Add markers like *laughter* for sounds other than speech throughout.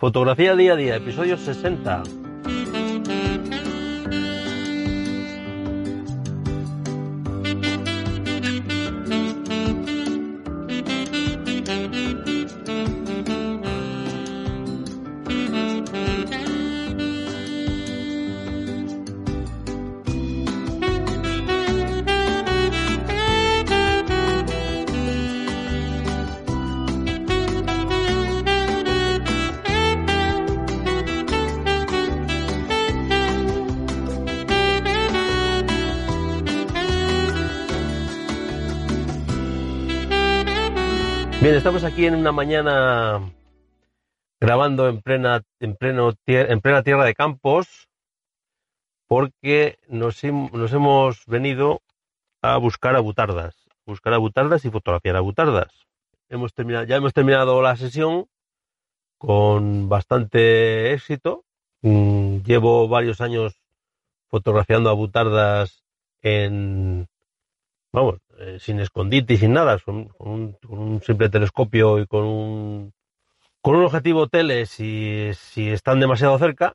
Fotografía día a día, episodio 60. Bien, estamos aquí en una mañana grabando en plena, en pleno, en plena tierra de campos porque nos, nos hemos venido a buscar a butardas, buscar a butardas y fotografiar a butardas. Hemos terminado, ya hemos terminado la sesión con bastante éxito. Mm, llevo varios años fotografiando a butardas en, vamos, eh, sin escondite y sin nada, con, un, simple telescopio y con un, con un objetivo tele si, si están demasiado cerca.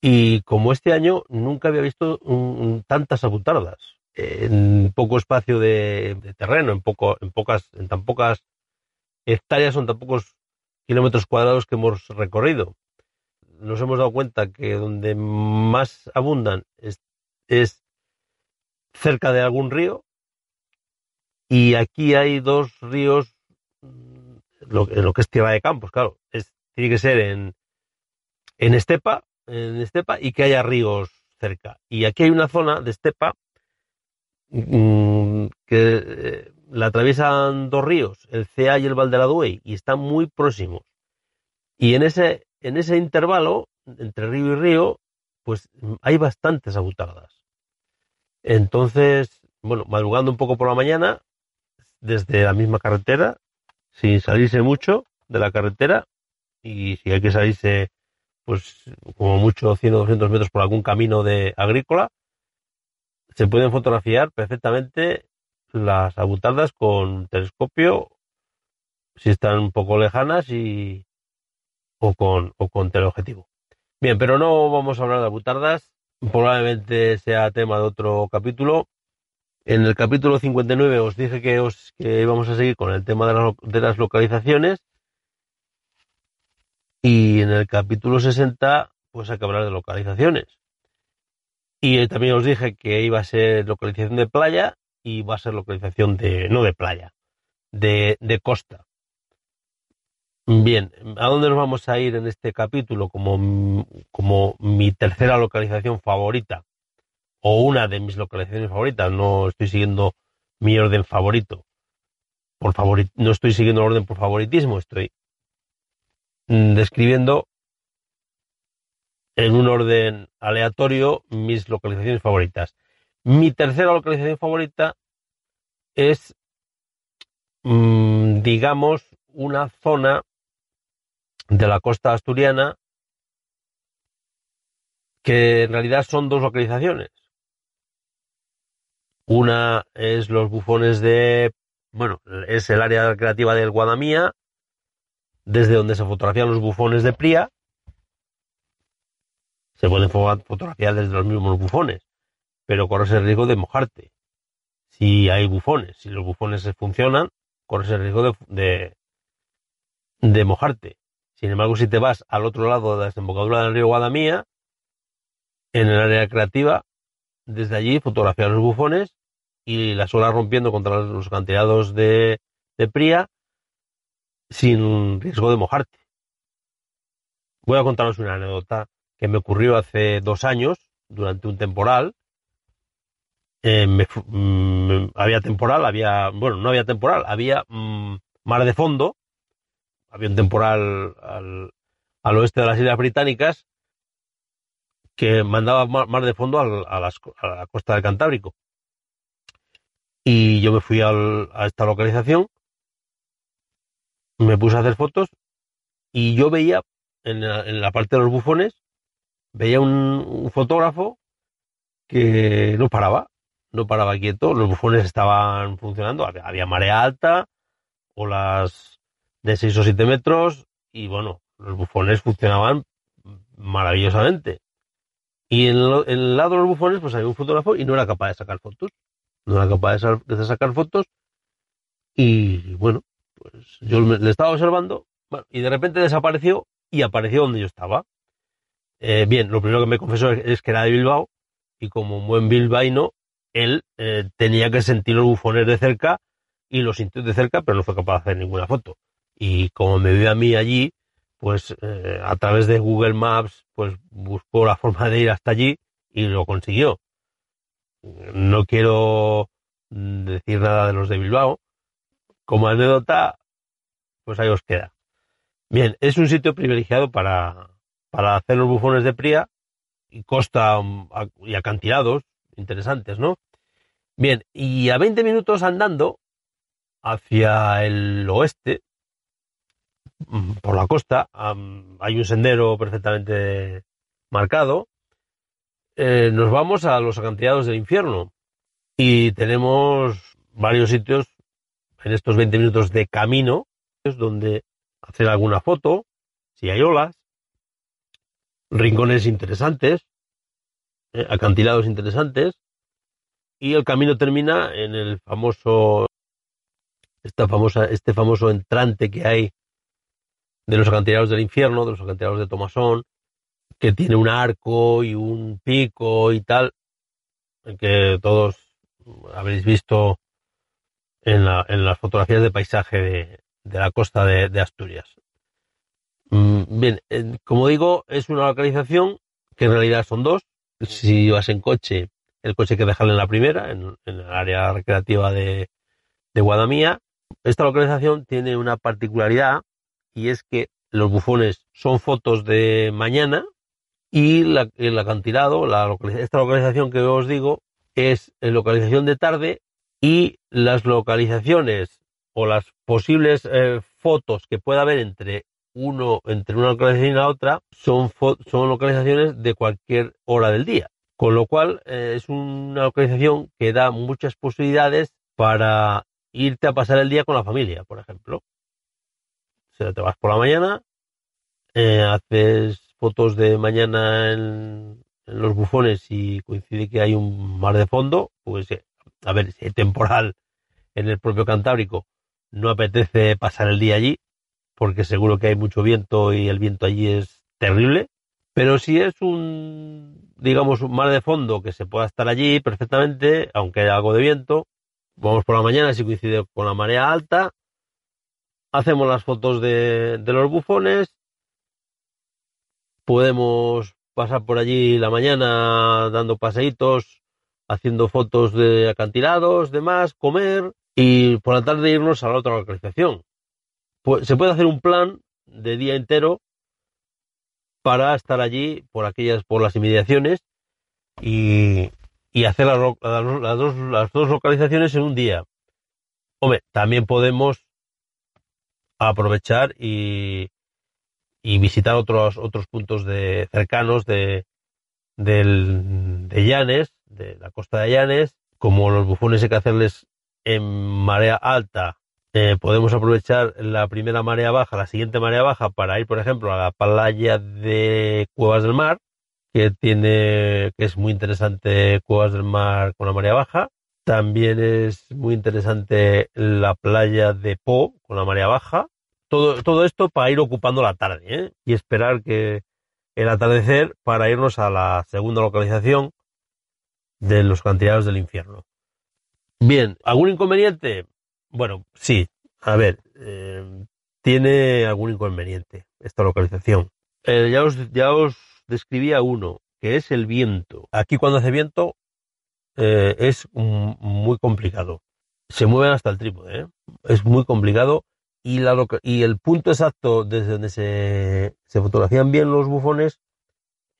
Y como este año nunca había visto tantas abutardas en poco espacio de, terreno, en, poco, en, pocas, en tan pocas hectáreas, son tan pocos kilómetros cuadrados que hemos recorrido. Nos hemos dado cuenta que donde más abundan es, es cerca de algún río y aquí hay dos ríos mm, lo, lo que es tierra de campos, claro, es, tiene que ser en, en estepa, en estepa y que haya ríos cerca. Y aquí hay una zona de estepa mm, que eh, la atraviesan dos ríos, el Cea y el Valdeladue, y están muy próximos. Y en ese, en ese intervalo, entre río y río, pues hay bastantes abutadas. Entonces, bueno, madrugando un poco por la mañana, desde la misma carretera, sin salirse mucho de la carretera, y si hay que salirse, pues como mucho 100 o 200 metros por algún camino de agrícola, se pueden fotografiar perfectamente las abutadas con telescopio, si están un poco lejanas y o con, o con teleobjetivo. Bien, pero no vamos a hablar de abutardas, probablemente sea tema de otro capítulo. En el capítulo 59 os dije que, os, que íbamos a seguir con el tema de, de las localizaciones. Y en el capítulo 60, pues hay que hablar de localizaciones. Y también os dije que iba a ser localización de playa y va a ser localización de, no de playa, de, de costa. Bien, ¿a dónde nos vamos a ir en este capítulo como, como mi tercera localización favorita? O una de mis localizaciones favoritas. No estoy siguiendo mi orden favorito. Por favorit no estoy siguiendo el orden por favoritismo, estoy describiendo en un orden aleatorio mis localizaciones favoritas. Mi tercera localización favorita es, mm, digamos, una zona de la costa asturiana, que en realidad son dos localizaciones. Una es los bufones de, bueno, es el área recreativa del Guadamía, desde donde se fotografían los bufones de Pría. Se pueden fotografiar desde los mismos bufones, pero corres el riesgo de mojarte. Si hay bufones, si los bufones funcionan, corres el riesgo de, de mojarte. Sin embargo, si te vas al otro lado de la desembocadura del río Guadamía, en el área creativa, desde allí fotografiar los bufones y las olas rompiendo contra los acantilados de, de Pría sin riesgo de mojarte. Voy a contaros una anécdota que me ocurrió hace dos años durante un temporal. Eh, mm, había temporal, había, bueno, no había temporal, había mm, mar de fondo había un temporal al, al oeste de las Islas Británicas que mandaba más de fondo a, la costa del Cantábrico. Y yo me fui a esta localización, me puse a hacer fotos y yo veía en la, parte de los bufones, veía un, fotógrafo que no paraba, no paraba quieto, los bufones estaban funcionando, había, marea alta, olas de 6 o 7 metros y bueno, los bufones funcionaban maravillosamente. Y en, el lado de los bufones, pues había un fotógrafo y no era capaz de sacar fotos. No era capaz de, sacar fotos. Y bueno, pues yo le estaba observando y de repente desapareció y apareció donde yo estaba. Eh, bien, lo primero que me confesó es, que era de Bilbao y como un buen bilbaíno, él eh, tenía que sentir los bufones de cerca y los sintió de cerca, pero no fue capaz de hacer ninguna foto. Y como me vio a mí allí, pues eh, a través de Google Maps, pues buscó la *laughs* forma de ir hasta allí y lo consiguió. No quiero decir nada de los de Bilbao. Como anécdota, pues ahí os queda. Bien, es un sitio privilegiado para, para hacer los bufones de Pría y costa um, y acantilados interesantes, ¿no? Bien, y a 20 minutos andando hacia el oeste, Mm, por la costa, hay un sendero perfectamente marcado. Eh, nos vamos a los acantilados del infierno. Y tenemos varios sitios en estos 20 minutos de camino donde hacer alguna foto, si hay olas, rincones interesantes, eh, acantilados interesantes, y el camino termina en el famoso, esta famosa, este famoso entrante que hay de los acantilados del infierno, de los acantilados de Tomasón, que tiene un arco y un pico y tal, que todos habéis visto en, las fotografías de paisaje de, la costa de, Asturias. Mm, bien, como digo, es una localización que en realidad son dos. Si vas en coche, el coche hay que dejarlo en la primera, en, el área recreativa de, de Guadamía. Esta localización tiene una particularidad y es que los bufones son fotos de mañana y el acantilado, la esta localización que os digo, es localización de tarde y las localizaciones o las posibles eh, fotos que pueda haber entre uno entre una localización y la otra son son localizaciones de cualquier hora del día. Con lo cual eh, es una localización que da muchas posibilidades para irte a pasar el día con la familia por ejemplo sea, te vas por la mañana, eh, haces fotos de mañana en, los bufones y coincide que hay un mar de fondo, pues eh, a ver, si hay temporal en el propio Cantábrico, no apetece pasar el día allí, porque seguro que hay mucho viento y el viento allí es terrible. Pero si es un, digamos, un mar de fondo que se pueda estar allí perfectamente, aunque haya algo de viento, vamos por la mañana si coincide con la marea alta, hacemos las fotos de, los bufones, podemos pasar por allí la mañana dando paseitos, haciendo fotos de acantilados, demás, comer y por la tarde irnos a la otra localización. Pues, se puede hacer un plan de día entero para estar allí por aquellas, por las inmediaciones y, hacer las, dos, las dos localizaciones en un día. Hombre, también podemos aprovechar y, y visitar otros, otros puntos de, cercanos de, del, de Llanes, de la costa de Llanes, como los bufones hay que hacerles en marea alta, eh, podemos aprovechar la primera marea baja, la siguiente marea baja, para ir, por ejemplo, a la playa de Cuevas del Mar, que tiene, que es muy interesante Cuevas del Mar con la marea baja. También es muy interesante la playa de Po con la marea baja. Todo, todo esto para ir ocupando la tarde ¿eh? y esperar que el atardecer para irnos a la segunda localización de los cantilados del infierno. Bien, ¿algún inconveniente? Bueno, sí. A ver, eh, tiene algún inconveniente esta localización. Eh, ya, os, ya os describía uno, que es el viento. Aquí cuando hace viento eh, es muy complicado. Se mueven hasta el trípode, ¿eh? es muy complicado y, la, y el punto exacto desde donde se, se fotografían bien los bufones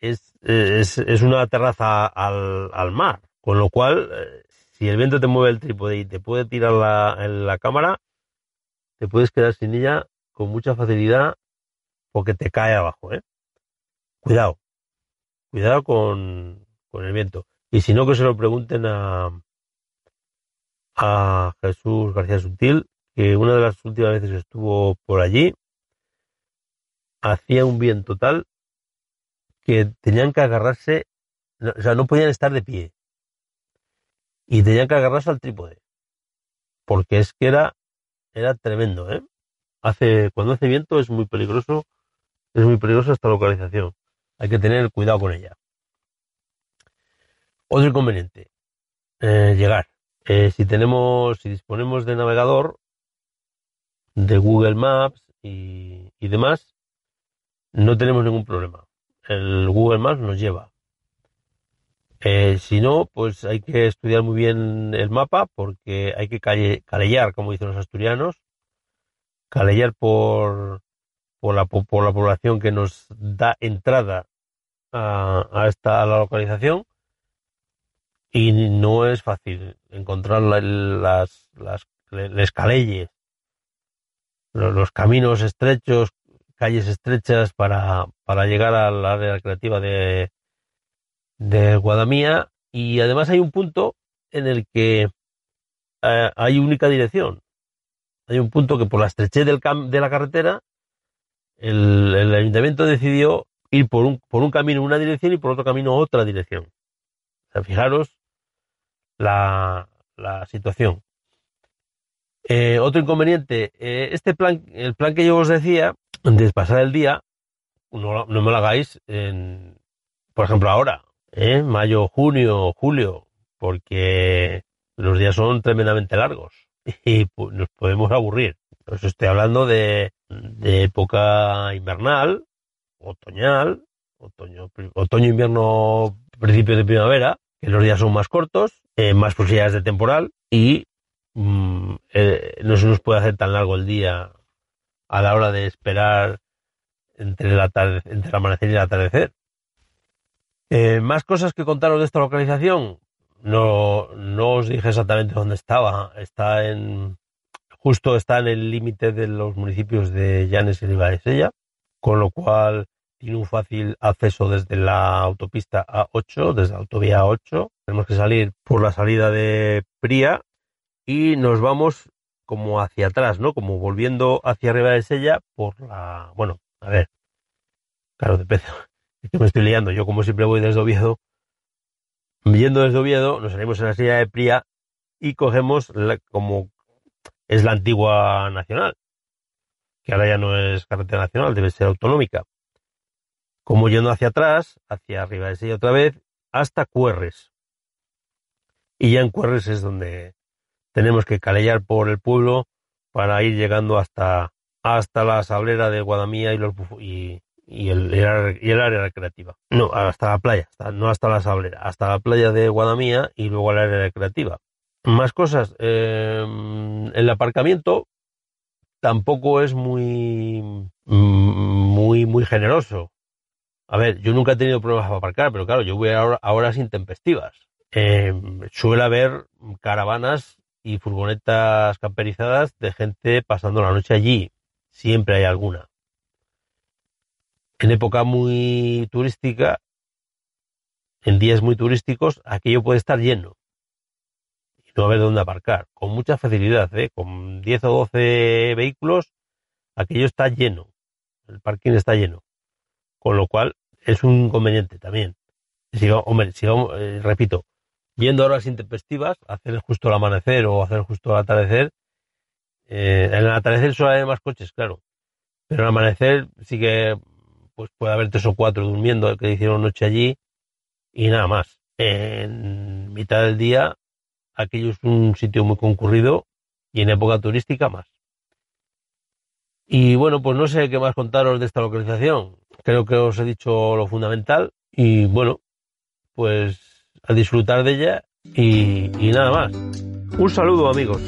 es, es, es una terraza al, al, mar, con lo cual, eh, si el viento te mueve el trípode y te puede tirar la, la cámara, te puedes quedar sin ella con mucha facilidad porque te cae abajo. ¿eh? Cuidado, cuidado con, con el viento. Y si no, que se lo pregunten a, a Jesús García Sutil, que una de las últimas veces estuvo por allí, hacía un viento tal que tenían que agarrarse, o sea, no podían estar de pie. Y tenían que agarrarse al trípode. Porque es que era, era tremendo, ¿eh? Hace, cuando hace viento es muy peligroso, es muy peligrosa esta localización. Hay que tener cuidado con ella. Otro inconveniente, eh, llegar. Eh, si tenemos, si disponemos de navegador, de Google Maps y, demás, no tenemos ningún problema el Google Maps nos lleva. Eh, si no, pues hay que estudiar muy bien el mapa porque hay que calellar, como dicen los asturianos, calellar por, por, la, por la población que nos da entrada a, esta a la localización y no es fácil encontrar las, las, les los caminos estrechos calles estrechas para, para llegar al área recreativa de, de Guadamía y además hay un punto en el que eh, hay única dirección. Hay un punto que por la estrechez del de la carretera el, el, ayuntamiento decidió ir por un, por un camino una dirección y por otro camino otra dirección. O sea, fijaros la, la situación. Eh, otro inconveniente, eh, este plan, el plan que yo os decía, de pasar el día, no, no me lo hagáis, en, por ejemplo, ahora, ¿eh? mayo, junio, julio, porque los días son tremendamente largos *laughs* y nos podemos aburrir. Os estoy hablando de, de época invernal, otoñal, otoño, otoño, invierno, principio de primavera, que los días son más cortos, eh, más posibilidades de temporal y mm, eh, no se nos puede hacer tan largo el día a la hora de esperar entre, la entre el amanecer y el atardecer. Eh, más cosas que contaros de esta localización. No, no os dije exactamente dónde estaba. Está en, justo está en el límite de los municipios de Llanes y Sella, con lo cual tiene un fácil acceso desde la autopista A8, desde la autovía A8. Tenemos que salir por la salida de Pría y nos vamos como hacia atrás, ¿no? Como volviendo hacia arriba de Sella por la... Bueno, a ver. Claro, depende. *laughs* Es que me estoy liando. Yo como siempre voy desde Oviedo. Yendo desde Oviedo, nos salimos en la silla de Pría y cogemos como es la antigua nacional, que ahora ya no es carretera nacional, debe ser autonómica. Como yendo hacia atrás, hacia arriba de Sella otra vez, hasta Cuerres. Y ya en Cuerres es donde tenemos que calellar por el pueblo para ir llegando hasta, hasta la sablera de Guadamía y, los, y, y, el, área recreativa. No, hasta la playa, no hasta la sablera, hasta la playa de Guadamía y luego al área recreativa. Más cosas. Em, el aparcamiento tampoco es muy, muy, muy generoso. A ver, yo nunca he tenido problemas para aparcar, pero claro, yo voy a horas intempestivas. Eh, suele haber caravanas y furgonetas camperizadas de gente pasando la noche allí. Siempre hay alguna. En época muy turística, en días muy turísticos, aquello puede estar lleno y no haber dónde aparcar. Con mucha facilidad, ¿eh? con 10 o 12 vehículos, aquello está lleno. El parking está lleno. Con lo cual es un inconveniente también. Si, hombre, si, eh, repito, viendo horas intempestivas, hacer justo el amanecer o hacer justo el atardecer. Eh, en el atardecer suele haber más coches, claro. Pero el amanecer sí que pues puede haber tres o cuatro durmiendo que hicieron noche allí y nada más. En mitad del día, aquello es un sitio muy concurrido y en época turística más. Y bueno, pues no sé qué más contaros de esta localización. Creo que os he dicho lo fundamental y bueno, pues a disfrutar de ella y, nada más. Un saludo amigos.